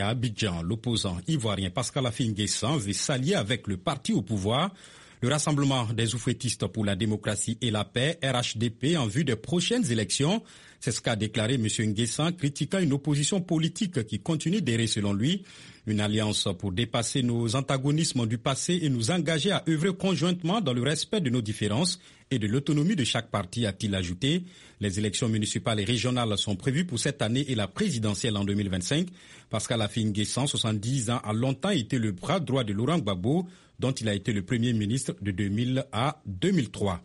À Abidjan, l'opposant ivoirien Pascal Afin-Guessan veut s'allier avec le parti au pouvoir le Rassemblement des oufouettistes pour la démocratie et la paix, RHDP, en vue des prochaines élections. C'est ce qu'a déclaré M. Nguessan, critiquant une opposition politique qui continue d'errer selon lui. Une alliance pour dépasser nos antagonismes du passé et nous engager à œuvrer conjointement dans le respect de nos différences et de l'autonomie de chaque parti, a-t-il ajouté. Les élections municipales et régionales sont prévues pour cette année et la présidentielle en 2025. Pascal Afin 70 ans, a longtemps été le bras droit de Laurent Gbagbo, dont il a été le premier ministre de 2000 à 2003.